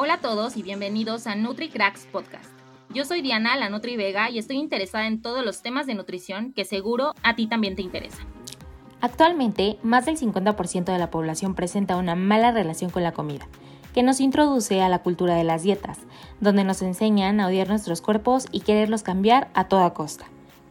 Hola a todos y bienvenidos a NutriCracks Podcast. Yo soy Diana, la Nutri Vega, y estoy interesada en todos los temas de nutrición que seguro a ti también te interesan. Actualmente, más del 50% de la población presenta una mala relación con la comida, que nos introduce a la cultura de las dietas, donde nos enseñan a odiar nuestros cuerpos y quererlos cambiar a toda costa.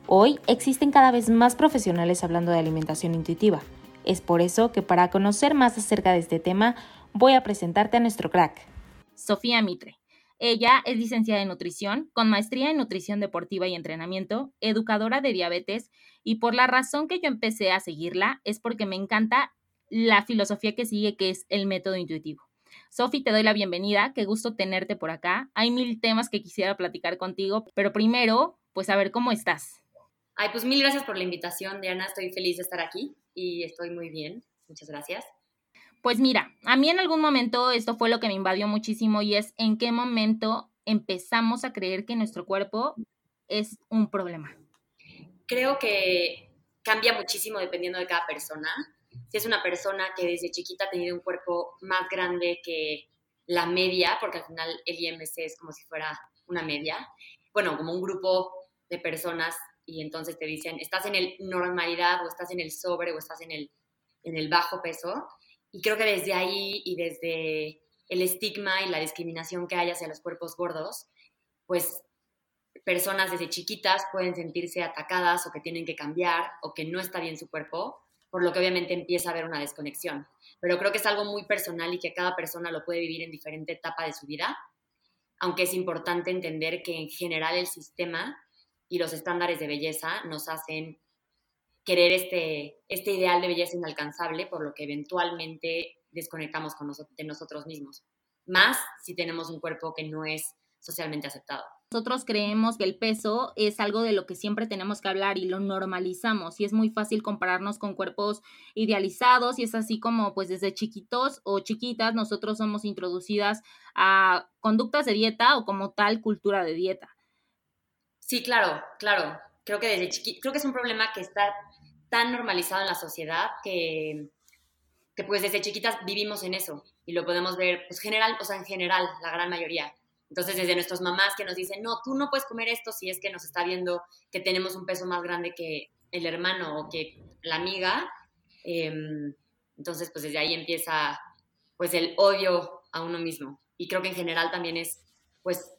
Hoy existen cada vez más profesionales hablando de alimentación intuitiva. Es por eso que para conocer más acerca de este tema, voy a presentarte a nuestro crack. Sofía Mitre. Ella es licenciada en nutrición, con maestría en nutrición deportiva y entrenamiento, educadora de diabetes, y por la razón que yo empecé a seguirla es porque me encanta la filosofía que sigue, que es el método intuitivo. Sofi, te doy la bienvenida, qué gusto tenerte por acá. Hay mil temas que quisiera platicar contigo, pero primero, pues a ver cómo estás. Ay, pues mil gracias por la invitación, Diana. Estoy feliz de estar aquí y estoy muy bien. Muchas gracias. Pues mira, a mí en algún momento esto fue lo que me invadió muchísimo y es en qué momento empezamos a creer que nuestro cuerpo es un problema. Creo que cambia muchísimo dependiendo de cada persona. Si es una persona que desde chiquita ha tenido un cuerpo más grande que la media, porque al final el IMC es como si fuera una media, bueno, como un grupo de personas y entonces te dicen, estás en el normalidad o estás en el sobre o estás en el, en el bajo peso. Y creo que desde ahí y desde el estigma y la discriminación que hay hacia los cuerpos gordos, pues personas desde chiquitas pueden sentirse atacadas o que tienen que cambiar o que no está bien su cuerpo, por lo que obviamente empieza a haber una desconexión. Pero creo que es algo muy personal y que cada persona lo puede vivir en diferente etapa de su vida, aunque es importante entender que en general el sistema y los estándares de belleza nos hacen querer este, este ideal de belleza inalcanzable, por lo que eventualmente desconectamos con de nosotros mismos. Más si tenemos un cuerpo que no es socialmente aceptado. Nosotros creemos que el peso es algo de lo que siempre tenemos que hablar y lo normalizamos y es muy fácil compararnos con cuerpos idealizados y es así como pues desde chiquitos o chiquitas nosotros somos introducidas a conductas de dieta o como tal cultura de dieta. Sí, claro, claro. Creo que desde chiqui creo que es un problema que está tan normalizado en la sociedad que, que pues desde chiquitas vivimos en eso y lo podemos ver, pues general, o sea, en general, la gran mayoría. Entonces, desde nuestras mamás que nos dicen, no, tú no puedes comer esto si es que nos está viendo que tenemos un peso más grande que el hermano o que la amiga. Em, entonces, pues desde ahí empieza, pues, el odio a uno mismo. Y creo que en general también es, pues,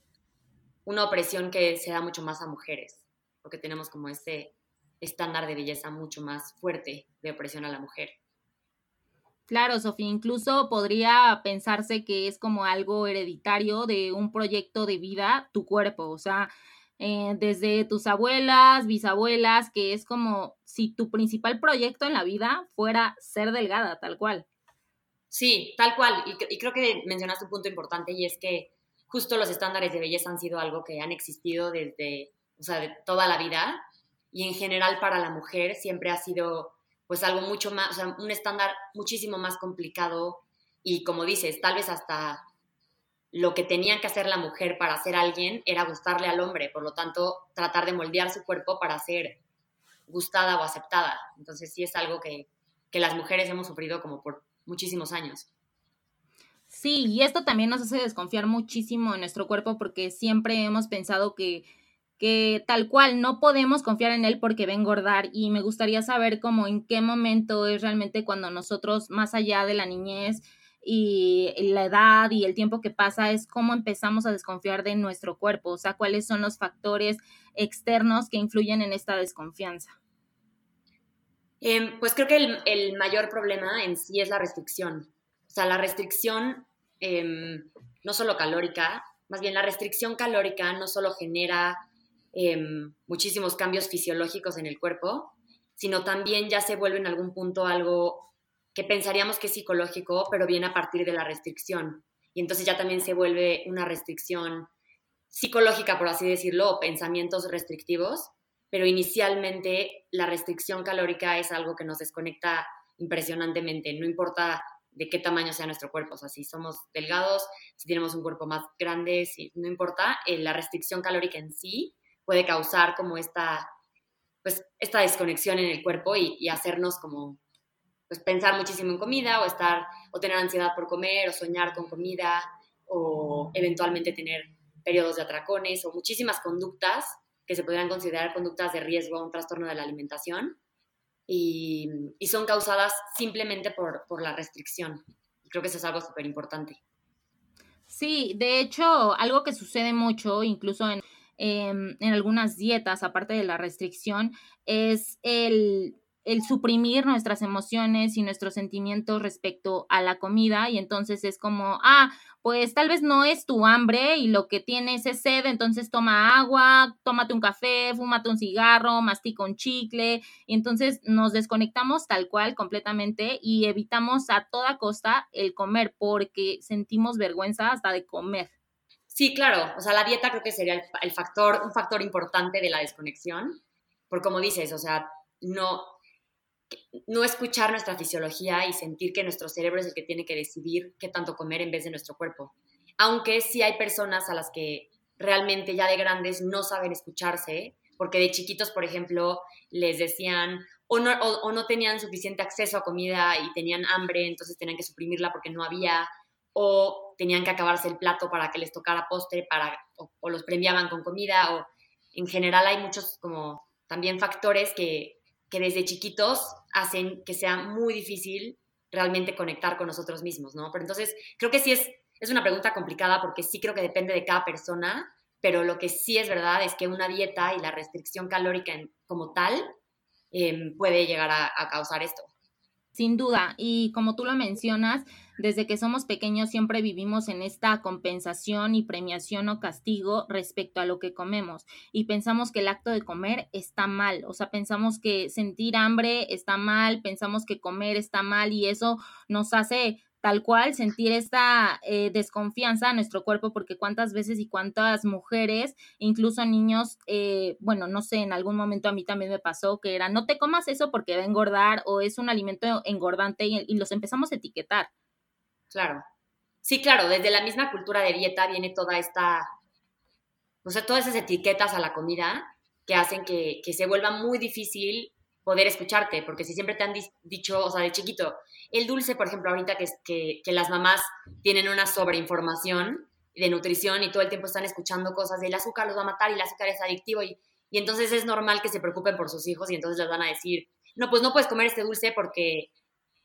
una opresión que se da mucho más a mujeres, porque tenemos como ese estándar de belleza mucho más fuerte de opresión a la mujer. Claro, Sofía, incluso podría pensarse que es como algo hereditario de un proyecto de vida, tu cuerpo, o sea, eh, desde tus abuelas, bisabuelas, que es como si tu principal proyecto en la vida fuera ser delgada, tal cual. Sí, tal cual. Y, y creo que mencionaste un punto importante y es que justo los estándares de belleza han sido algo que han existido desde, o sea, de toda la vida y en general para la mujer siempre ha sido pues algo mucho más, un estándar muchísimo más complicado y como dices, tal vez hasta lo que tenía que hacer la mujer para ser alguien era gustarle al hombre, por lo tanto, tratar de moldear su cuerpo para ser gustada o aceptada. Entonces sí es algo que, que las mujeres hemos sufrido como por muchísimos años. Sí, y esto también nos hace desconfiar muchísimo en nuestro cuerpo porque siempre hemos pensado que, que tal cual no podemos confiar en él porque va a engordar y me gustaría saber cómo en qué momento es realmente cuando nosotros, más allá de la niñez y la edad y el tiempo que pasa, es cómo empezamos a desconfiar de nuestro cuerpo, o sea, cuáles son los factores externos que influyen en esta desconfianza. Em, pues creo que el, el mayor problema en sí es la restricción. O sea, la restricción em, no solo calórica, más bien la restricción calórica no solo genera em, muchísimos cambios fisiológicos en el cuerpo, sino también ya se vuelve en algún punto algo que pensaríamos que es psicológico, pero viene a partir de la restricción. Y entonces ya también se vuelve una restricción psicológica, por así decirlo, pensamientos restrictivos, pero inicialmente la restricción calórica es algo que nos desconecta impresionantemente, no importa de qué tamaño sea nuestro cuerpo, o sea, si somos delgados, si tenemos un cuerpo más grande, si, no importa, eh, la restricción calórica en sí puede causar como esta, pues, esta desconexión en el cuerpo y, hacernos como, pues, pensar muchísimo en comida o estar, o tener ansiedad por comer o soñar con comida o eventualmente tener periodos de atracones o muchísimas conductas que se podrían considerar conductas de riesgo a un trastorno de la alimentación y, son causadas simplemente por, por la restricción. Creo que eso es algo súper importante. Sí, de hecho, algo que sucede mucho, incluso en, em, en algunas dietas, aparte de la restricción, es el el suprimir nuestras emociones y nuestros sentimientos respecto a la comida y entonces es como, ah, pues tal vez no es tu hambre y lo que tienes es sed, entonces toma agua, tómate un café, fúmate un cigarro, mastica un chicle y entonces nos desconectamos tal cual completamente y evitamos a toda costa el comer porque sentimos vergüenza hasta de comer. Sí, claro, o sea, la dieta creo que sería el, factor, un factor importante de la desconexión, por como dices, o sea, no, no escuchar nuestra fisiología y sentir que nuestro cerebro es el que tiene que decidir qué tanto comer en vez de nuestro cuerpo. Aunque sí hay personas a las que realmente ya de grandes no saben escucharse, porque de chiquitos, por ejemplo, les decían o no, o, no tenían suficiente acceso a comida y tenían hambre, entonces tenían que suprimirla porque no había, o tenían que acabarse el plato para que les tocara postre, para, o, los premiaban con comida, o en general hay muchos como también factores que, que desde chiquitos hacen que sea muy difícil realmente conectar con nosotros mismos, ¿no? Pero entonces, creo que sí es, es una pregunta complicada porque sí creo que depende de cada persona, pero lo que sí es verdad es que una dieta y la restricción calórica como tal em, puede llegar a causar esto. Sin duda, y como tú lo mencionas, desde que somos pequeños siempre vivimos en esta compensación y premiación o castigo respecto a lo que comemos y pensamos que el acto de comer está mal, o sea, pensamos que sentir hambre está mal, pensamos que comer está mal y eso nos hace tal cual sentir esta eh, desconfianza a nuestro cuerpo, porque cuántas veces y cuántas mujeres, incluso niños, eh, bueno, no sé, en algún momento a mí también me pasó que era, no te comas eso porque va a engordar o es un alimento engordante y, los empezamos a etiquetar. Claro. Sí, claro, desde la misma cultura de dieta viene toda esta, o sea, todas esas etiquetas a la comida que hacen que, que se vuelva muy difícil poder escucharte, porque si siempre te han dicho, o sea, de chiquito, el dulce, por ejemplo, ahorita que, que, que las mamás tienen una sobreinformación de nutrición y todo el tiempo están escuchando cosas de el azúcar los va a matar y el azúcar es adictivo y, y entonces es normal que se preocupen por sus hijos y entonces les van a decir, no, pues no puedes comer este dulce porque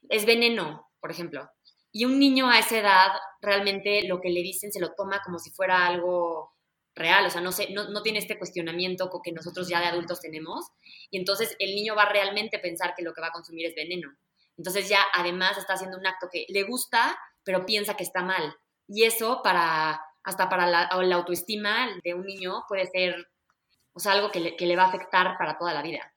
es veneno, por ejemplo. Y un niño a esa edad realmente lo que le dicen se lo toma como si fuera algo real, o sea, no, sé, no, tiene este cuestionamiento que nosotros ya de adultos tenemos, y entonces el niño va realmente a pensar que lo que va a consumir es veneno. Entonces ya además está haciendo un acto que le gusta, pero piensa que está mal. Y eso para, hasta para la, autoestima de un niño puede ser, o sea, algo que que le va a afectar para toda la vida.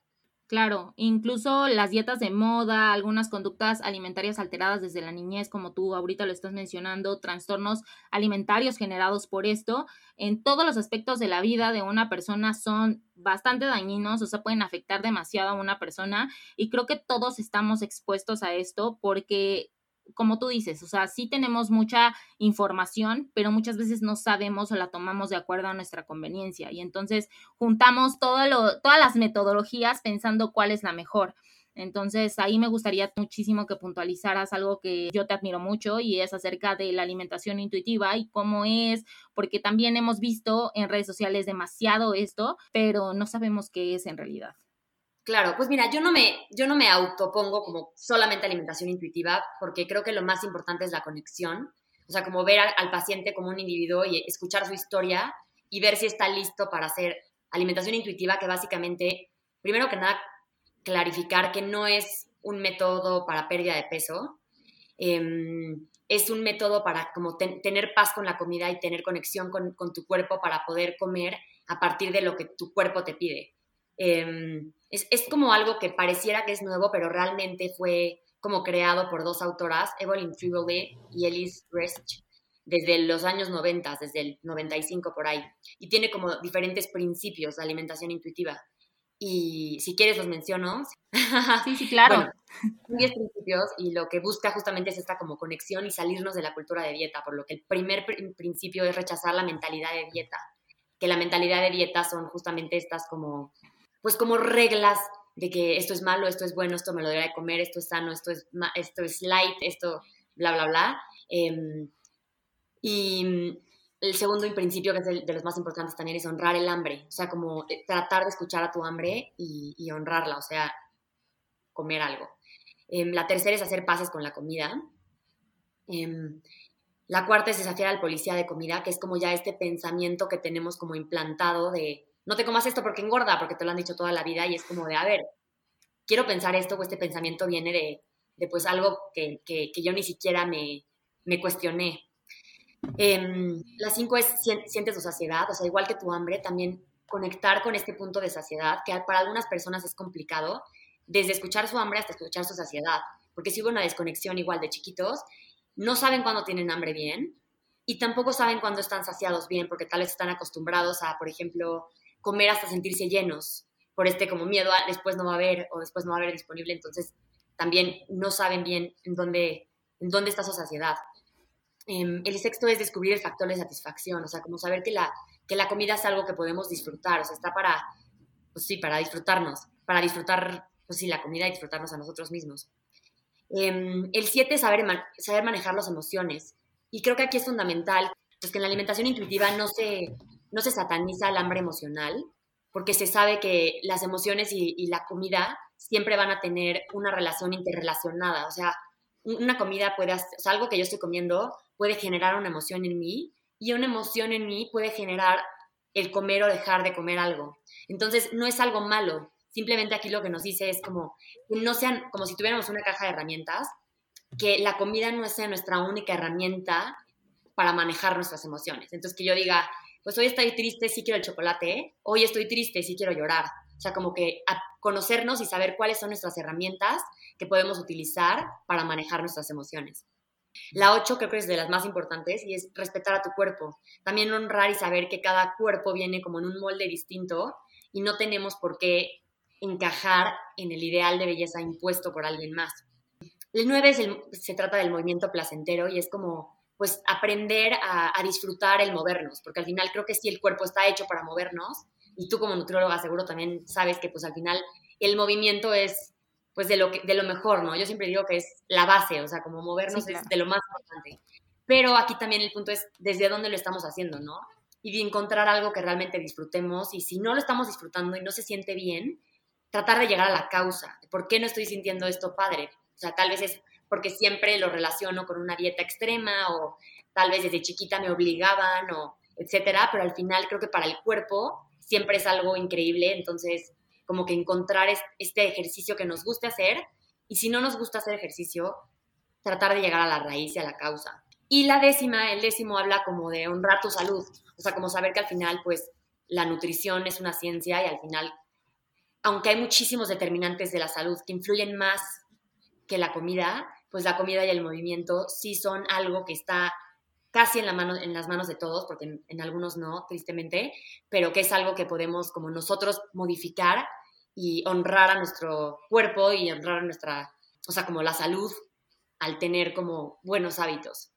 Claro, incluso las dietas de moda, algunas conductas alimentarias alteradas desde la niñez, como tú ahorita lo estás mencionando, trastornos alimentarios generados por esto, en todos los aspectos de la vida de una persona son bastante dañinos, o sea, pueden afectar demasiado a una persona y creo que todos estamos expuestos a esto porque como tú dices, o sea, sí tenemos mucha información, pero muchas veces no sabemos o la tomamos de acuerdo a nuestra conveniencia. Y entonces juntamos todo lo, todas las metodologías pensando cuál es la mejor. Entonces, ahí me gustaría muchísimo que puntualizaras algo que yo te admiro mucho y es acerca de la alimentación intuitiva y cómo es, porque también hemos visto en redes sociales demasiado esto, pero no sabemos qué es en realidad. Claro, pues mira, yo no me, yo no me autopongo como solamente alimentación intuitiva, porque creo que lo más importante es la conexión. O sea, como ver al, paciente como un individuo y escuchar su historia y ver si está listo para hacer alimentación intuitiva, que básicamente, primero que nada, clarificar que no es un método para pérdida de peso, em, es un método para como tener paz con la comida y tener conexión con, con, tu cuerpo para poder comer a partir de lo que tu cuerpo te pide. Em, es, es, como algo que pareciera que es nuevo, pero realmente fue como creado por dos autoras, Evelyn Tribole y Elise Resch, desde los años 90, desde el 95 por ahí. Y tiene como diferentes principios de alimentación intuitiva. Y si quieres los menciono. Sí, sí, claro. Bueno, 10 principios y lo que busca justamente es esta como conexión y salirnos de la cultura de dieta, por lo que el primer principio es rechazar la mentalidad de dieta, que la mentalidad de dieta son justamente estas como pues como reglas de que esto es malo, esto es bueno, esto me lo debería de comer, esto es sano, esto es, esto es light, esto bla, bla, bla. Em, y, el segundo principio, que es de los más importantes también, es honrar el hambre. O sea, como eh, tratar de escuchar a tu hambre y, honrarla, o sea, comer algo. Em, la tercera es hacer pases con la comida. Em, la cuarta es desafiar al policía de comida, que es como ya este pensamiento que tenemos como implantado de no te comas esto porque engorda, porque te lo han dicho toda la vida y es como de, a ver, quiero pensar esto o este pensamiento viene de, pues algo que, yo ni siquiera me, me cuestioné. Em, la cinco es sientes tu saciedad, o sea, igual que tu hambre, también conectar con este punto de saciedad, que para algunas personas es complicado, desde escuchar su hambre hasta escuchar su saciedad, porque si hubo una desconexión igual de chiquitos, no saben cuándo tienen hambre bien y tampoco saben cuándo están saciados bien, porque tal vez están acostumbrados a, por ejemplo, comer hasta sentirse llenos, por este como miedo a después no va a haber o después no va a haber disponible, entonces también no saben bien en dónde, en dónde está su saciedad. Em, el sexto es descubrir el factor de satisfacción, o sea, como saber que la, que la comida es algo que podemos disfrutar, o sea, está para, pues sí, para disfrutarnos, para disfrutar, pues sí, la comida y disfrutarnos a nosotros mismos. Em, el siete es saber, saber manejar las emociones. Y creo que aquí es fundamental, pues que en la alimentación intuitiva no se, no se sataniza el hambre emocional, porque se sabe que las emociones y, la comida siempre van a tener una relación interrelacionada. O sea, una comida puede, o algo que yo estoy comiendo puede generar una emoción en mí y una emoción en mí puede generar el comer o dejar de comer algo. Entonces, no es algo malo. Simplemente aquí lo que nos dice es como no sean como si tuviéramos una caja de herramientas, que la comida no sea nuestra única herramienta para manejar nuestras emociones. Entonces, que yo diga, pues hoy estoy triste, sí quiero el chocolate, hoy estoy triste, sí quiero llorar. O sea, como que conocernos y saber cuáles son nuestras herramientas que podemos utilizar para manejar nuestras emociones. La ocho creo que es de las más importantes y es respetar a tu cuerpo. También honrar y saber que cada cuerpo viene como en un molde distinto y no tenemos por qué encajar en el ideal de belleza impuesto por alguien más. El nueve se trata del movimiento placentero y es como pues aprender a, a, disfrutar el movernos, porque al final creo que sí el cuerpo está hecho para movernos y tú como nutrióloga seguro también sabes que pues al final el movimiento es pues de lo, que, de lo mejor, ¿no? Yo siempre digo que es la base, o sea, como movernos es de lo más importante. Pero aquí también el punto es desde dónde lo estamos haciendo, ¿no? Y de encontrar algo que realmente disfrutemos y si no lo estamos disfrutando y no se siente bien, tratar de llegar a la causa. ¿Por qué no estoy sintiendo esto padre? O sea, tal vez es porque siempre lo relaciono con una dieta extrema o tal vez desde chiquita me obligaban o etcétera, pero al final creo que para el cuerpo siempre es algo increíble, entonces como que encontrar este ejercicio que nos guste hacer y si no nos gusta hacer ejercicio, tratar de llegar a la raíz y a la causa. Y la décima, el décimo habla como de honrar tu salud, o sea, como saber que al final pues la nutrición es una ciencia y al final, aunque hay muchísimos determinantes de la salud que influyen más que la comida, pues la comida y el movimiento sí son algo que está casi en, la mano, en las manos de todos, porque en, algunos no, tristemente, pero que es algo que podemos como nosotros modificar y honrar a nuestro cuerpo y honrar a nuestra, o sea, como la salud al tener como buenos hábitos.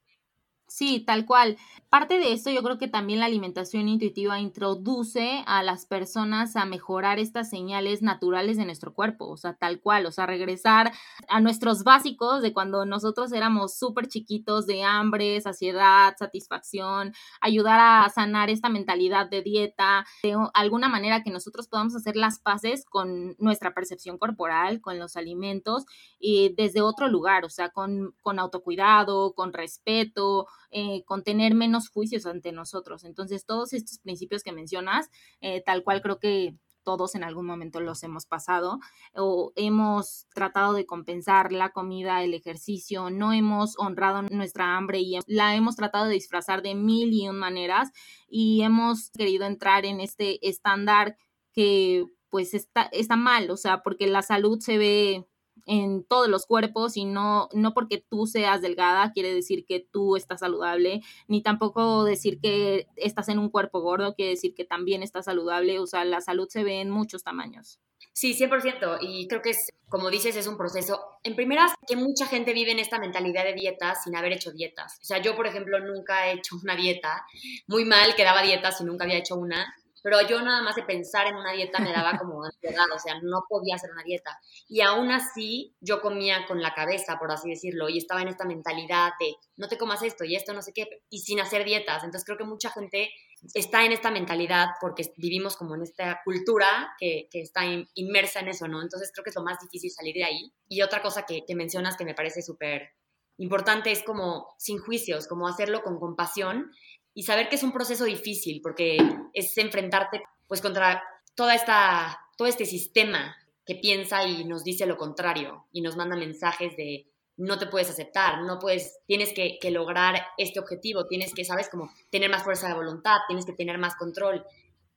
Sí, tal cual. Parte de esto yo creo que también la alimentación intuitiva introduce a las personas a mejorar estas señales naturales de nuestro cuerpo, o sea, tal cual, o sea, regresar a nuestros básicos de cuando nosotros éramos súper chiquitos de hambre, saciedad, satisfacción, ayudar a sanar esta mentalidad de dieta, de alguna manera que nosotros podamos hacer las paces con nuestra percepción corporal, con los alimentos y desde otro lugar, o sea, con, con autocuidado, con respeto, eh, con tener menos juicios ante nosotros. Entonces, todos estos principios que mencionas, eh, tal cual creo que todos en algún momento los hemos pasado o hemos tratado de compensar la comida, el ejercicio, no hemos honrado nuestra hambre y la hemos tratado de disfrazar de mil y un maneras y hemos querido entrar en este estándar que pues está, está mal, o sea, porque la salud se ve en todos los cuerpos y no, no porque tú seas delgada quiere decir que tú estás saludable, ni tampoco decir que estás en un cuerpo gordo quiere decir que también estás saludable, o sea, la salud se ve en muchos tamaños. Sí, 100%. Y creo que es, como dices, es un proceso. En primeras, que mucha gente vive en esta mentalidad de dietas sin haber hecho dietas. O sea, yo, por ejemplo, nunca he hecho una dieta. Muy mal que daba dietas y nunca había hecho una. Pero yo nada más de pensar en una dieta me daba como ansiedad, o sea, no podía hacer una dieta. Y aún así yo comía con la cabeza, por así decirlo, y estaba en esta mentalidad de no te comas esto y esto, no sé qué, y sin hacer dietas. Entonces creo que mucha gente está en esta mentalidad porque vivimos como en esta cultura que, que está inmersa en eso, ¿no? Entonces creo que es lo más difícil salir de ahí. Y otra cosa que, que mencionas que me parece súper importante es como sin juicios, como hacerlo con compasión y saber que es un proceso difícil porque es enfrentarte pues contra toda esta, todo este sistema que piensa y nos dice lo contrario y nos manda mensajes de no te puedes aceptar, no puedes, tienes que, lograr este objetivo, tienes que, sabes, como tener más fuerza de voluntad, tienes que tener más control,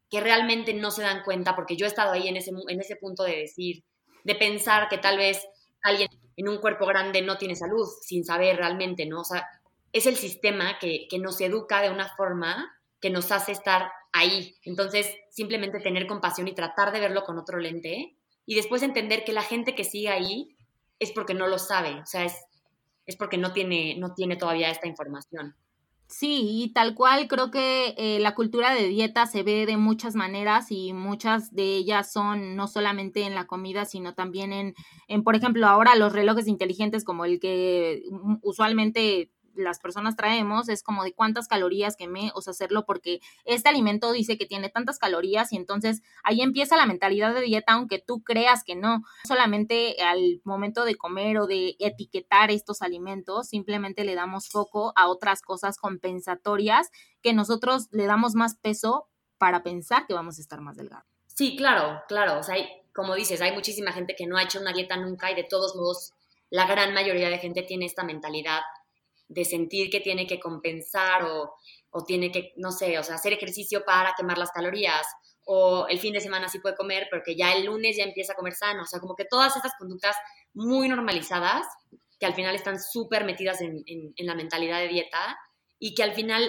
que realmente no se dan cuenta, porque yo he estado ahí en ese, en ese punto de decir, de pensar que tal vez alguien en un cuerpo grande no tiene salud, sin saber realmente, ¿no? O es el sistema que, que nos educa de una forma que nos hace estar ahí. Entonces, simplemente tener compasión y tratar de verlo con otro lente y después entender que la gente que sigue ahí es porque no lo sabe, o sea, es, es porque no tiene, no tiene todavía esta información. Sí, y tal cual creo que eh, la cultura de dieta se ve de muchas maneras y muchas de ellas son no solamente en la comida, sino también en, en por ejemplo, ahora los relojes inteligentes como el que mm, usualmente las personas traemos es como de cuántas calorías quemé, o sea, hacerlo porque este alimento dice que tiene tantas calorías y entonces ahí empieza la mentalidad de dieta, aunque tú creas que no. Solamente al momento de comer o de etiquetar estos alimentos, simplemente le damos foco a otras cosas compensatorias que nosotros le damos más peso para pensar que vamos a estar más delgados. Sí, claro, claro. O sea, como dices, hay muchísima gente que no ha hecho una dieta nunca y de todos modos la gran mayoría de gente tiene esta mentalidad de sentir que tiene que compensar o, o, tiene que, no sé, o sea, hacer ejercicio para quemar las calorías o el fin de semana sí puede comer porque ya el lunes ya empieza a comer sano, o sea, como que todas estas conductas muy normalizadas que al final están súper metidas en, en, la mentalidad de dieta y que al final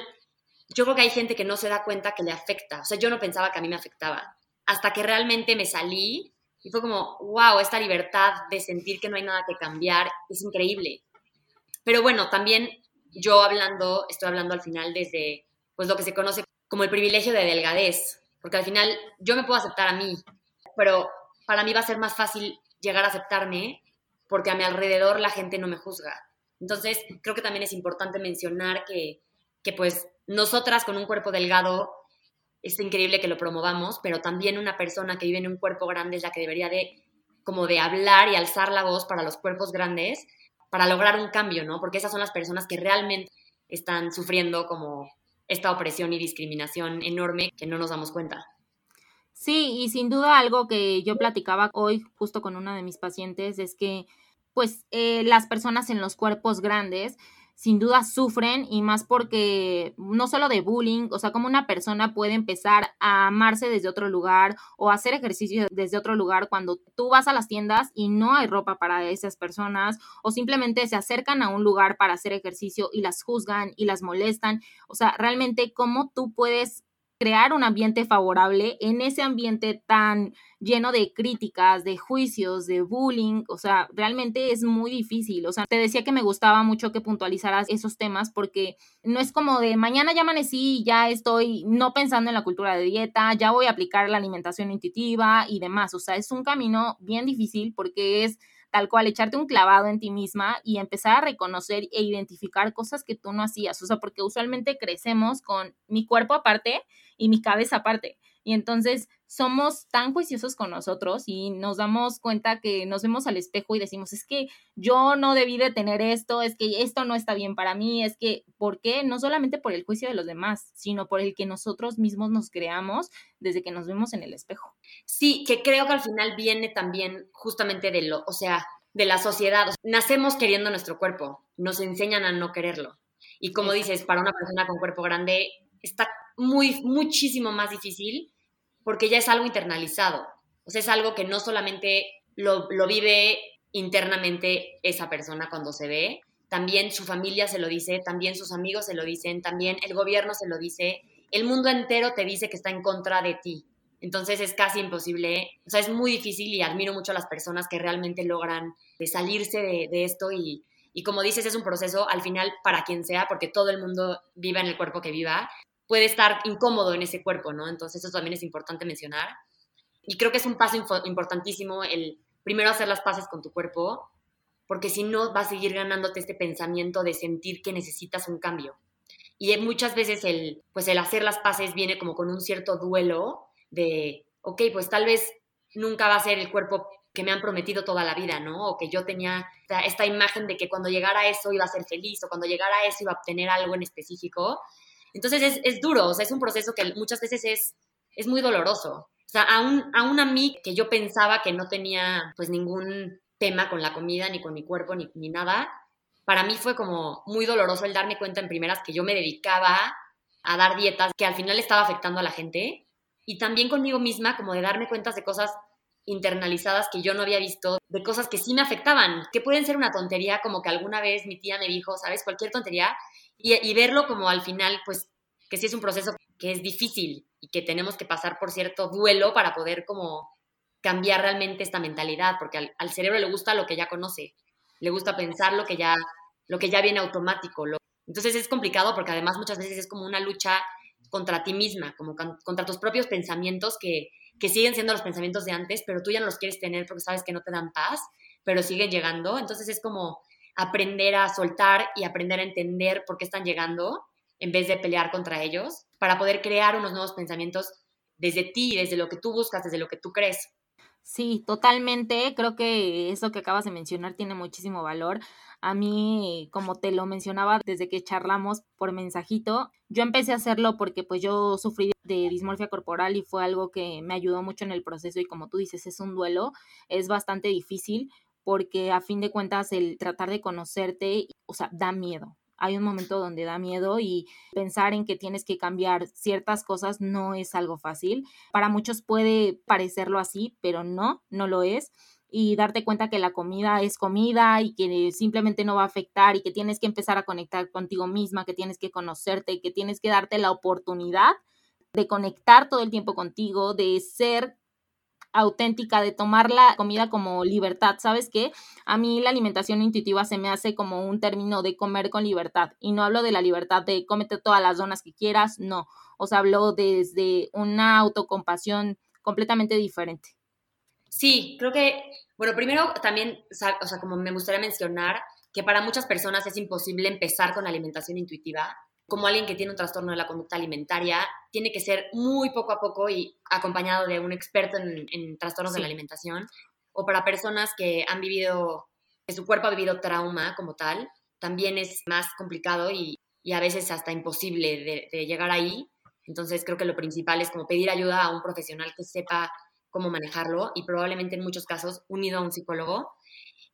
yo creo que hay gente que no se da cuenta que le afecta, o sea, yo no pensaba que a mí me afectaba, hasta que realmente me salí y fue como, wow, esta libertad de sentir que no hay nada que cambiar es increíble. Pero bueno, también yo hablando, estoy hablando al final desde pues lo que se conoce como el privilegio de delgadez, porque al final yo me puedo aceptar a mí, pero para mí va a ser más fácil llegar a aceptarme porque a mi alrededor la gente no me juzga. Entonces, creo que también es importante mencionar que, que pues nosotras con un cuerpo delgado es increíble que lo promovamos, pero también una persona que vive en un cuerpo grande es la que debería de como de hablar y alzar la voz para los cuerpos grandes para lograr un cambio, ¿no? Porque esas son las personas que realmente están sufriendo como esta opresión y discriminación enorme que no nos damos cuenta. Sí, y sin duda algo que yo platicaba hoy justo con una de mis pacientes es que pues eh, las personas en los cuerpos grandes sin duda sufren y más porque no solo de bullying, o sea, como una persona puede empezar a amarse desde otro lugar o hacer ejercicio desde otro lugar cuando tú vas a las tiendas y no hay ropa para esas personas o simplemente se acercan a un lugar para hacer ejercicio y las juzgan y las molestan. O sea, realmente cómo tú puedes crear un ambiente favorable en ese ambiente tan lleno de críticas, de juicios, de bullying, o sea, realmente es muy difícil. O sea, te decía que me gustaba mucho que puntualizaras esos temas porque no es como de mañana ya amanecí y ya estoy no pensando en la cultura de dieta, ya voy a aplicar la alimentación intuitiva y demás. O sea, es un camino bien difícil porque es tal cual, echarte un clavado en ti misma y empezar a reconocer e identificar cosas que tú no hacías. O sea, porque usualmente crecemos con mi cuerpo aparte y mi cabeza aparte. Y entonces somos tan juiciosos con nosotros y nos damos cuenta que nos vemos al espejo y decimos, es que yo no debí de tener esto, es que esto no está bien para mí, es que, ¿por qué? No solamente por el juicio de los demás, sino por el que nosotros mismos nos creamos desde que nos vemos en el espejo. Sí, que creo que al final viene también justamente de lo, o sea, de la sociedad. nacemos queriendo nuestro cuerpo, nos enseñan a no quererlo. Y como dices, para una persona con cuerpo grande está muy, muchísimo más difícil porque ya es algo internalizado. O sea, es algo que no solamente lo, vive internamente esa persona cuando se ve, también su familia se lo dice, también sus amigos se lo dicen, también el gobierno se lo dice, el mundo entero te dice que está en contra de ti. Entonces es casi imposible, o sea, es muy difícil y admiro mucho a las personas que realmente logran de salirse de, de esto y, y como dices, es un proceso al final para quien sea, porque todo el mundo viva en el cuerpo que viva, puede estar incómodo en ese cuerpo, ¿no? Entonces eso también es importante mencionar. Y creo que es un paso importantísimo el primero hacer las paces con tu cuerpo, porque si no va a seguir ganándote este pensamiento de sentir que necesitas un cambio. Y muchas veces el, pues el hacer las paces viene como con un cierto duelo de, ok, pues tal vez nunca va a ser el cuerpo que me han prometido toda la vida, ¿no? O que yo tenía esta imagen de que cuando llegara a eso iba a ser feliz o cuando llegara a eso iba a obtener algo en específico. Entonces es, es duro, o sea, es un proceso que muchas veces es, es muy doloroso. O sea, aún, aún a mí que yo pensaba que no tenía pues ningún tema con la comida, ni con mi cuerpo, ni, ni nada, para mí fue como muy doloroso el darme cuenta en primeras que yo me dedicaba a dar dietas que al final estaba afectando a la gente y también conmigo misma como de darme cuenta de cosas internalizadas que yo no había visto, de cosas que sí me afectaban, que pueden ser una tontería, como que alguna vez mi tía me dijo, ¿sabes? Cualquier tontería, y, verlo como al final, pues, que sí es un proceso que es difícil y que tenemos que pasar por cierto duelo para poder como cambiar realmente esta mentalidad, porque al, cerebro le gusta lo que ya conoce, le gusta pensar lo que ya, lo que ya viene automático. Entonces es complicado porque además muchas veces es como una lucha contra ti misma, como contra tus propios pensamientos que, que siguen siendo los pensamientos de antes, pero tú ya no los quieres tener porque sabes que no te dan paz, pero siguen llegando. Entonces es como aprender a soltar y aprender a entender por qué están llegando en vez de pelear contra ellos, para poder crear unos nuevos pensamientos desde ti, desde lo que tú buscas, desde lo que tú crees. Sí, totalmente. Creo que eso que acabas de mencionar tiene muchísimo valor. A mí, como te lo mencionaba desde que charlamos por mensajito, yo empecé a hacerlo porque pues yo sufrí de dismorfia corporal y fue algo que me ayudó mucho en el proceso y como tú dices, es un duelo, es bastante difícil porque a fin de cuentas el tratar de conocerte, o sea, da miedo. Hay un momento donde da miedo y pensar en que tienes que cambiar ciertas cosas no es algo fácil. Para muchos puede parecerlo así, pero no, no lo es y darte cuenta que la comida es comida y que simplemente no va a afectar y que tienes que empezar a conectar contigo misma, que tienes que conocerte, que tienes que darte la oportunidad de conectar todo el tiempo contigo, de ser auténtica, de tomar la comida como libertad. ¿Sabes qué? A mí la alimentación intuitiva se me hace como un término de comer con libertad. Y no hablo de la libertad de cómete todas las donas que quieras, no. O sea, hablo desde una autocompasión completamente diferente. Sí, creo que, bueno, primero también, o sea, como me gustaría mencionar que para muchas personas es imposible empezar con alimentación intuitiva. Como alguien que tiene un trastorno de la conducta alimentaria, tiene que ser muy poco a poco y acompañado de un experto en, trastornos de la alimentación. O para personas que han vivido, que su cuerpo ha vivido trauma como tal, también es más complicado y, a veces hasta imposible de llegar ahí. Entonces creo que lo principal es como pedir ayuda a un profesional que sepa cómo manejarlo y probablemente en muchos casos unido a un psicólogo.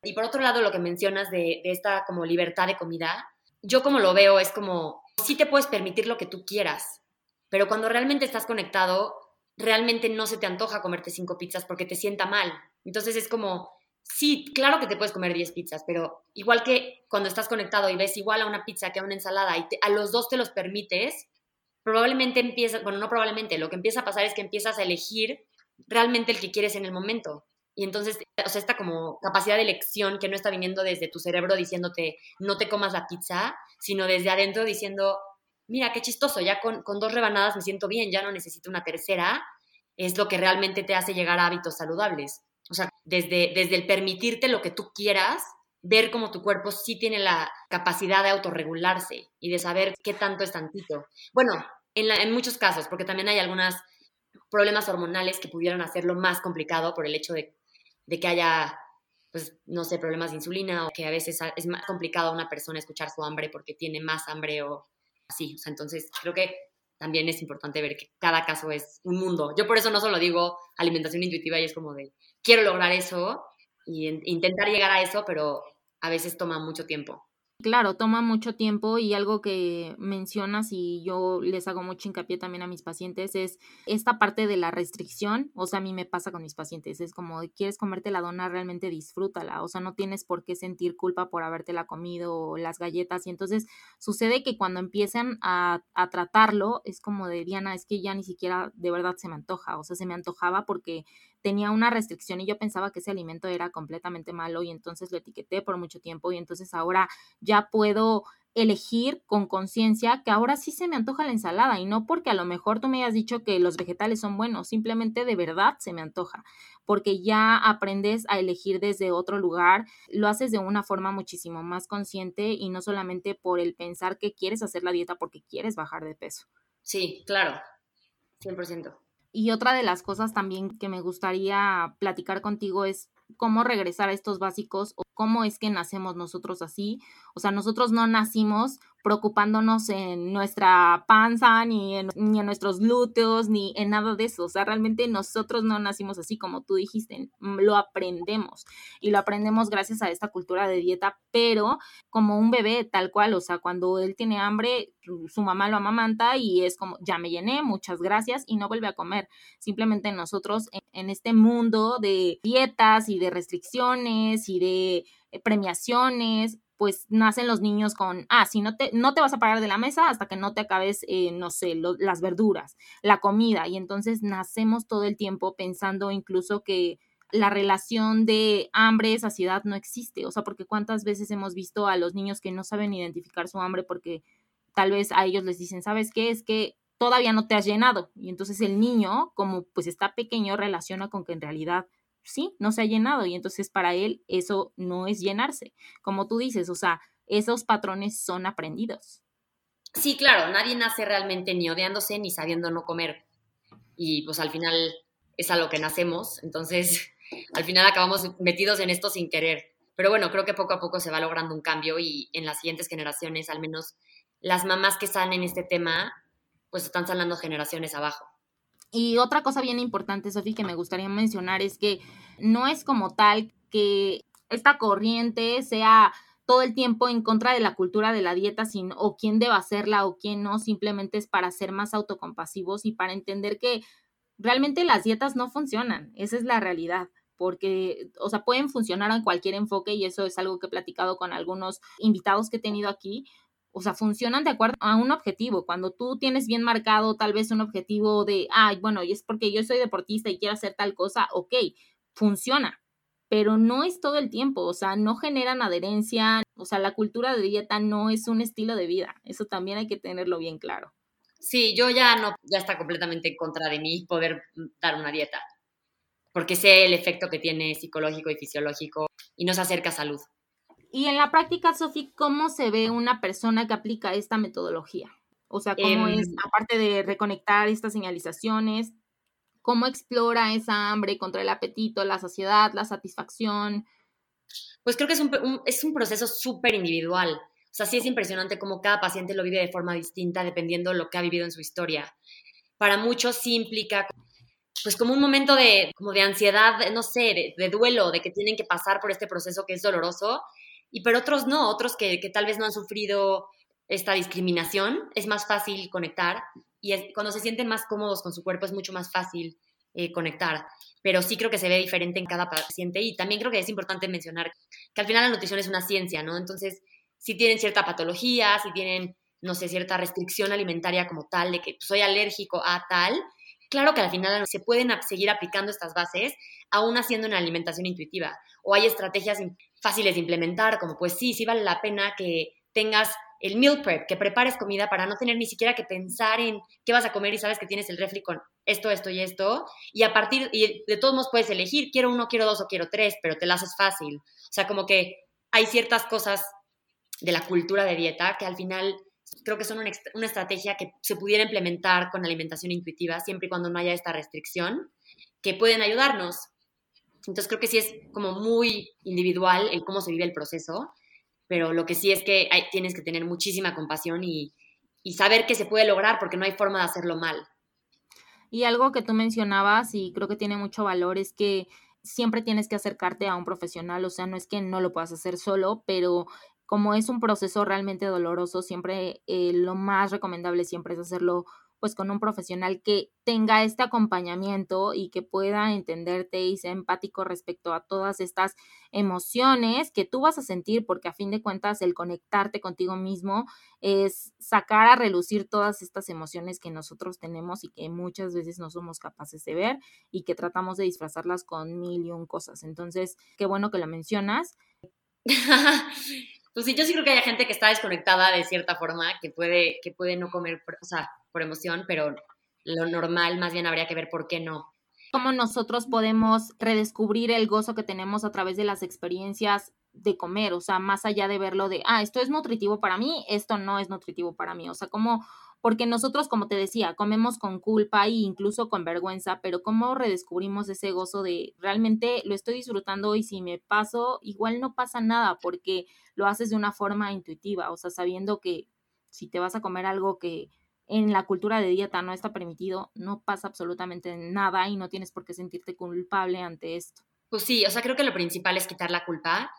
Y por otro lado, lo que mencionas de, esta como libertad de comida, yo como lo veo es como, sí te puedes permitir lo que tú quieras, pero cuando realmente estás conectado, realmente no se te antoja comerte cinco pizzas porque te sienta mal. Entonces es como, sí, claro que te puedes comer diez pizzas, pero igual que cuando estás conectado y ves igual a una pizza que a una ensalada y a los dos te los permites, probablemente empieza, bueno, no probablemente, lo que empieza a pasar es que empiezas a elegir realmente el que quieres en el momento. Y entonces, o sea, esta como capacidad de elección que no está viniendo desde tu cerebro diciéndote no te comas la pizza, sino desde adentro diciendo, mira, qué chistoso, ya con, dos rebanadas me siento bien, ya no necesito una tercera, es lo que realmente te hace llegar a hábitos saludables. O sea, desde, desde el permitirte lo que tú quieras, ver cómo tu cuerpo sí tiene la capacidad de autorregularse y de saber qué tanto es tantito. Bueno, en, en muchos casos, porque también hay algunas problemas hormonales que pudieran hacerlo más complicado por el hecho de, que haya, pues, no sé, problemas de insulina o que a veces es más complicado a una persona escuchar su hambre porque tiene más hambre o así. O sea, entonces creo que también es importante ver que cada caso es un mundo. Yo por eso no solo digo alimentación intuitiva y es como de, quiero lograr eso y intentar llegar a eso, pero a veces toma mucho tiempo. Claro, toma mucho tiempo y algo que mencionas y yo les hago mucho hincapié también a mis pacientes es esta parte de la restricción, o sea, a mí me pasa con mis pacientes, es como, quieres comerte la dona, realmente disfrútala, o sea, no tienes por qué sentir culpa por habértela comido o las galletas y entonces sucede que cuando empiezan a, a tratarlo es como de Diana, es que ya ni siquiera de verdad se me antoja, o sea, se me antojaba porque tenía una restricción y yo pensaba que ese alimento era completamente malo y entonces lo etiqueté por mucho tiempo y entonces ahora ya puedo elegir con conciencia que ahora sí se me antoja la ensalada y no porque a lo mejor tú me hayas dicho que los vegetales son buenos, simplemente de verdad se me antoja, porque ya aprendes a elegir desde otro lugar, lo haces de una forma muchísimo más consciente y no solamente por el pensar que quieres hacer la dieta porque quieres bajar de peso. Sí, claro, 100%. Y otra de las cosas también que me gustaría platicar contigo es cómo regresar a estos básicos o cómo es que nacemos nosotros así. O sea, nosotros no nacimos preocupándonos en nuestra panza, ni en, ni en nuestros glúteos, ni en nada de eso. O sea, realmente nosotros no nacimos así como tú dijiste, mm, lo aprendemos y lo aprendemos gracias a esta cultura de dieta, pero como un bebé tal cual, o sea, cuando él tiene hambre, su mamá lo amamanta y es como, ya me llené, muchas gracias y no vuelve a comer. Simplemente nosotros en, este mundo de dietas y de restricciones y de eh, premiaciones, pues nacen los niños con, ah, si no te, no te vas a parar de la mesa hasta que no te acabes, eh, no sé, las verduras, la comida. Y entonces nacemos todo el tiempo pensando incluso que la relación de hambre, saciedad no existe. O sea, porque cuántas veces hemos visto a los niños que no saben identificar su hambre porque tal vez a ellos les dicen, ¿sabes qué? Es que todavía no te has llenado. Y entonces el niño, como pues está pequeño, relaciona con que en realidad sí, no se ha llenado y entonces para él eso no es llenarse. Como tú dices, o sea, esos patrones son aprendidos. Sí, claro, nadie nace realmente ni odiándose ni sabiendo no comer. Y pues al final es a lo que nacemos, entonces al final acabamos metidos en esto sin querer. Pero bueno, creo que poco a poco se va logrando un cambio y en las siguientes generaciones, al menos las mamás que están en este tema, pues están saliendo generaciones abajo. Y otra cosa bien importante, Sofi, que me gustaría mencionar es que no es como tal que esta corriente sea todo el tiempo en contra de la cultura de la dieta sin, o quién debe hacerla o quién no, simplemente es para ser más autocompasivos y para entender que realmente las dietas no funcionan, esa es la realidad porque, o sea, pueden funcionar en cualquier enfoque y eso es algo que he platicado con algunos invitados que he tenido aquí, o sea, funcionan de acuerdo a un objetivo. Cuando tú tienes bien marcado tal vez un objetivo de, ay, bueno, y es porque yo soy deportista y quiero hacer tal cosa, ok, funciona, pero no es todo el tiempo, o sea, no generan adherencia, o sea, la cultura de dieta no es un estilo de vida, eso también hay que tenerlo bien claro. Sí, yo ya no, ya está completamente en contra de mí poder dar una dieta, porque sé el efecto que tiene psicológico y fisiológico y nos acerca a salud. Y en la práctica, Sofi, ¿cómo se ve una persona que aplica esta metodología? O sea, ¿cómo es, em, aparte de reconectar estas señalizaciones, cómo explora esa hambre contra el apetito, la saciedad, la satisfacción? Pues creo que es un, es un proceso súper individual. O sea, sí es impresionante cómo cada paciente lo vive de forma distinta dependiendo de lo que ha vivido en su historia. Para muchos sí implica pues como un momento de, como de ansiedad, no sé, de, de, duelo, de que tienen que pasar por este proceso que es doloroso y pero otros no, otros que, tal vez no han sufrido esta discriminación, es más fácil conectar y cuando se sienten más cómodos con su cuerpo es mucho más fácil eh, conectar. Pero sí creo que se ve diferente en cada paciente y también creo que es importante mencionar que al final la nutrición es una ciencia, ¿no? Entonces, si tienen cierta patología, si tienen, no sé, cierta restricción alimentaria como tal, de que soy alérgico a tal, claro que al final se pueden seguir aplicando estas bases aún haciendo una alimentación intuitiva. O hay estrategias fáciles de implementar, como pues sí, sí vale la pena que tengas el meal prep, que prepares comida para no tener ni siquiera que pensar en qué vas a comer y sabes que tienes el refri con esto, esto y esto. Y a partir, de todos modos puedes elegir, quiero uno, quiero dos o quiero tres, pero te las haces fácil. O sea, como que hay ciertas cosas de la cultura de dieta que al final creo que son una, una estrategia que se pudiera implementar con alimentación intuitiva siempre y cuando no haya esta restricción, que pueden ayudarnos. Entonces creo que sí es como muy individual el cómo se vive el proceso, pero lo que sí es que tienes que tener muchísima compasión y, y saber que se puede lograr porque no hay forma de hacerlo mal. Y algo que tú mencionabas y creo que tiene mucho valor es que siempre tienes que acercarte a un profesional, o sea, no es que no lo puedas hacer solo, pero como es un proceso realmente doloroso, siempre eh, lo más recomendable siempre es hacerlo pues con un profesional que tenga este acompañamiento y que pueda entenderte y sea empático respecto a todas estas emociones que tú vas a sentir, porque a fin de cuentas el conectarte contigo mismo es sacar a relucir todas estas emociones que nosotros tenemos y que muchas veces no somos capaces de ver y que tratamos de disfrazarlas con mil y un cosas. Entonces, qué bueno que lo mencionas. pues sí, yo sí creo que hay gente que está desconectada de cierta forma, que puede, que puede no comer, o sea, por emoción, pero lo normal más bien habría que ver por qué no. Cómo nosotros podemos redescubrir el gozo que tenemos a través de las experiencias de comer, o sea, más allá de verlo de, ah, esto es nutritivo para mí, esto no es nutritivo para mí, o sea, como porque nosotros, como te decía, comemos con culpa e incluso con vergüenza, pero ¿cómo redescubrimos ese gozo de realmente lo estoy disfrutando y si me paso, igual no pasa nada porque lo haces de una forma intuitiva, o sea, sabiendo que si te vas a comer algo que en la cultura de dieta no está permitido, no pasa absolutamente nada y no tienes por qué sentirte culpable ante esto. Pues sí, o sea, creo que lo principal es quitar la culpa,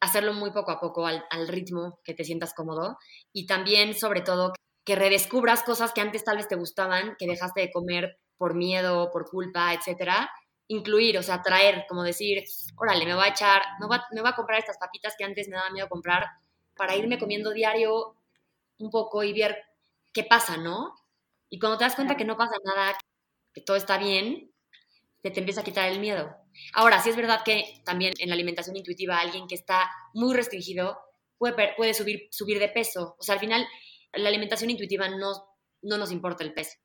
hacerlo muy poco a poco al, al ritmo que te sientas cómodo y también, sobre todo, que redescubras cosas que antes tal vez te gustaban, que dejaste de comer por miedo, por culpa, etcétera. Incluir, o sea, traer, como decir, órale, me voy a echar, me voy a, me voy a comprar estas papitas que antes me daba miedo comprar para irme comiendo diario un poco y ver qué pasa, ¿no? Y cuando te das cuenta que no pasa nada, que todo está bien, te, te empieza a quitar el miedo. Ahora, sí es verdad que también en la alimentación intuitiva alguien que está muy restringido puede, puede subir, subir de peso. O sea, al final la alimentación intuitiva no, no nos importa el peso.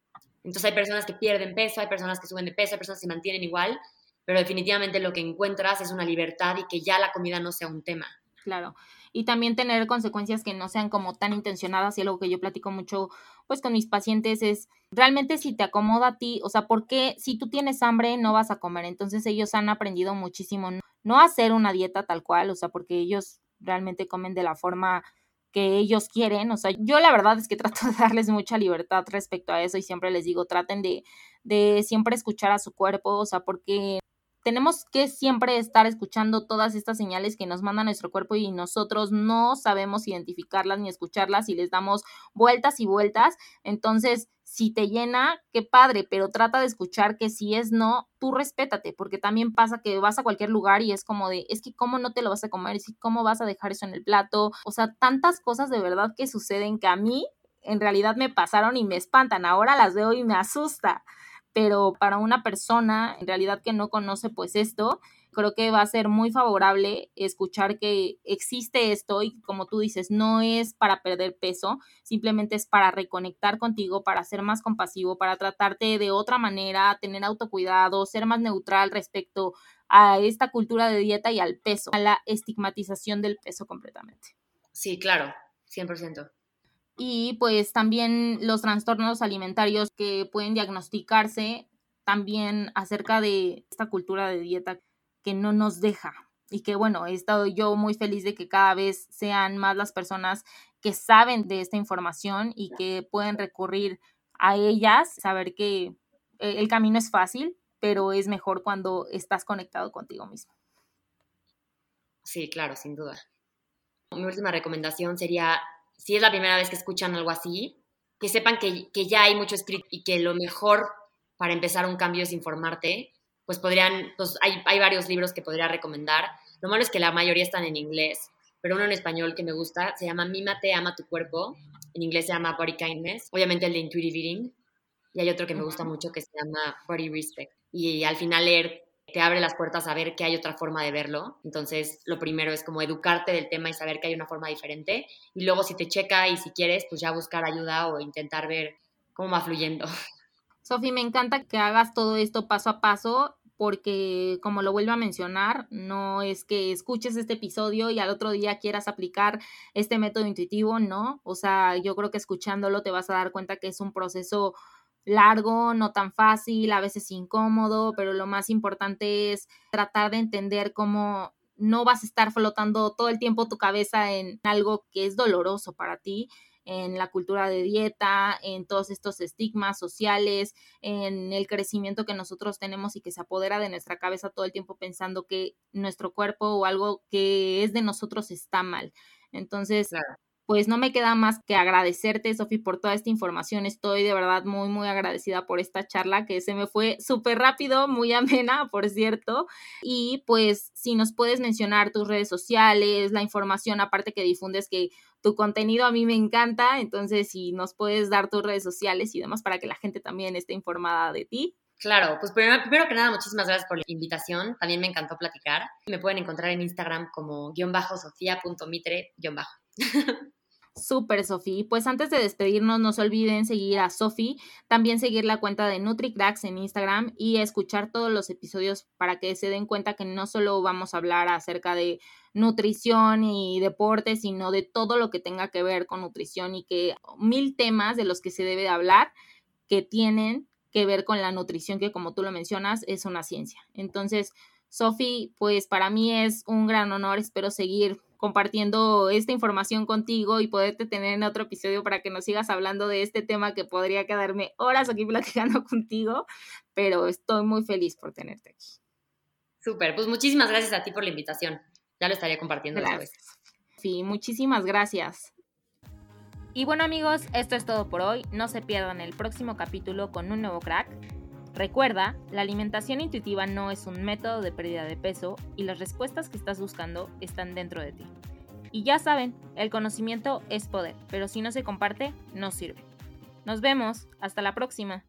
Entonces hay personas que pierden peso, hay personas que suben de peso, hay personas que se mantienen igual, pero definitivamente lo que encuentras es una libertad y que ya la comida no sea un tema. Claro. Y también tener consecuencias que no sean como tan intencionadas y algo que yo platico mucho pues con mis pacientes es realmente si te acomoda a ti, o sea, porque si tú tienes hambre no vas a comer. Entonces ellos han aprendido muchísimo no hacer una dieta tal cual, o sea, porque ellos realmente comen de la forma que ellos quieren. O sea, yo la verdad es que trato de darles mucha libertad respecto a eso y siempre les digo, traten de, de siempre escuchar a su cuerpo, o sea, porque tenemos que siempre estar escuchando todas estas señales que nos manda nuestro cuerpo y nosotros no sabemos identificarlas ni escucharlas y les damos vueltas y vueltas. Entonces, si te llena, qué padre, pero trata de escuchar que si es no, tú respétate, porque también pasa que vas a cualquier lugar y es como de, es que cómo no te lo vas a comer, es cómo vas a dejar eso en el plato, o sea, tantas cosas de verdad que suceden que a mí en realidad me pasaron y me espantan, ahora las veo y me asusta pero para una persona en realidad que no conoce pues esto, creo que va a ser muy favorable escuchar que existe esto y como tú dices, no es para perder peso, simplemente es para reconectar contigo, para ser más compasivo, para tratarte de otra manera, tener autocuidado, ser más neutral respecto a esta cultura de dieta y al peso, a la estigmatización del peso completamente. Sí, claro, 100% y pues también los trastornos alimentarios que pueden diagnosticarse también acerca de esta cultura de dieta que no nos deja y que bueno, he estado yo muy feliz de que cada vez sean más las personas que saben de esta información y que pueden recurrir a ellas, saber que eh, el camino es fácil, pero es mejor cuando estás conectado contigo mismo. Sí, claro, sin duda. Mi última recomendación sería si es la primera vez que escuchan algo así, que sepan que, que ya hay mucho escrito y que lo mejor para empezar un cambio es informarte, pues podrían, pues hay, hay varios libros que podría recomendar. Lo malo es que la mayoría están en inglés, pero uno en español que me gusta se llama Mímate, ama tu cuerpo. En inglés se llama Body Kindness. Obviamente el de Intuitive Eating. Y hay otro que me gusta mucho que se llama Body Respect. Y al final leer te abre las puertas a ver que hay otra forma de verlo. Entonces, lo primero es como educarte del tema y saber que hay una forma diferente. Y luego, si te checa y si quieres, pues ya buscar ayuda o intentar ver cómo va fluyendo. Sofi, me encanta que hagas todo esto paso a paso porque como lo vuelvo a mencionar, no es que escuches este episodio y al otro día quieras aplicar este método intuitivo, no. O sea, yo creo que escuchándolo te vas a dar cuenta que es un proceso largo, no tan fácil, a veces incómodo, pero lo más importante es tratar de entender cómo no vas a estar flotando todo el tiempo tu cabeza en algo que es doloroso para ti, en la cultura de dieta, en todos estos estigmas sociales, en el crecimiento que nosotros tenemos y que se apodera de nuestra cabeza todo el tiempo pensando que nuestro cuerpo o algo que es de nosotros está mal. Entonces, pues no me queda más que agradecerte, Sofi, por toda esta información. Estoy de verdad muy, muy agradecida por esta charla que se me fue súper rápido, muy amena, por cierto. Y pues si nos puedes mencionar tus redes sociales, la información aparte que difundes, que tu contenido a mí me encanta, entonces si nos puedes dar tus redes sociales y demás para que la gente también esté informada de ti. Claro, pues primero, que nada, muchísimas gracias por la invitación. También me encantó platicar. Me pueden encontrar en Instagram como guion bajo sofía.mitre guion bajo. Súper, Sofi. Pues antes de despedirnos, no se olviden seguir a Sofi, también seguir la cuenta de NutriCracks en Instagram y escuchar todos los episodios para que se den cuenta que no solo vamos a hablar acerca de nutrición y deporte, sino de todo lo que tenga que ver con nutrición y que mil temas de los que se debe de hablar que tienen que ver con la nutrición, que como tú lo mencionas, es una ciencia. Entonces, Sofi, pues para mí es un gran honor, espero seguir compartiendo esta información contigo y poderte tener en otro episodio para que nos sigas hablando de este tema que podría quedarme horas aquí platicando contigo, pero estoy muy feliz por tenerte aquí. Súper, pues muchísimas gracias a ti por la invitación. Ya lo estaría compartiendo después. Sí, muchísimas gracias. Y bueno amigos, esto es todo por hoy. No se pierdan el próximo capítulo con un nuevo crack. Recuerda, la alimentación intuitiva no es un método de pérdida de peso y las respuestas que estás buscando están dentro de ti. Y ya saben, el conocimiento es poder, pero si no se comparte, no sirve. Nos vemos, hasta la próxima.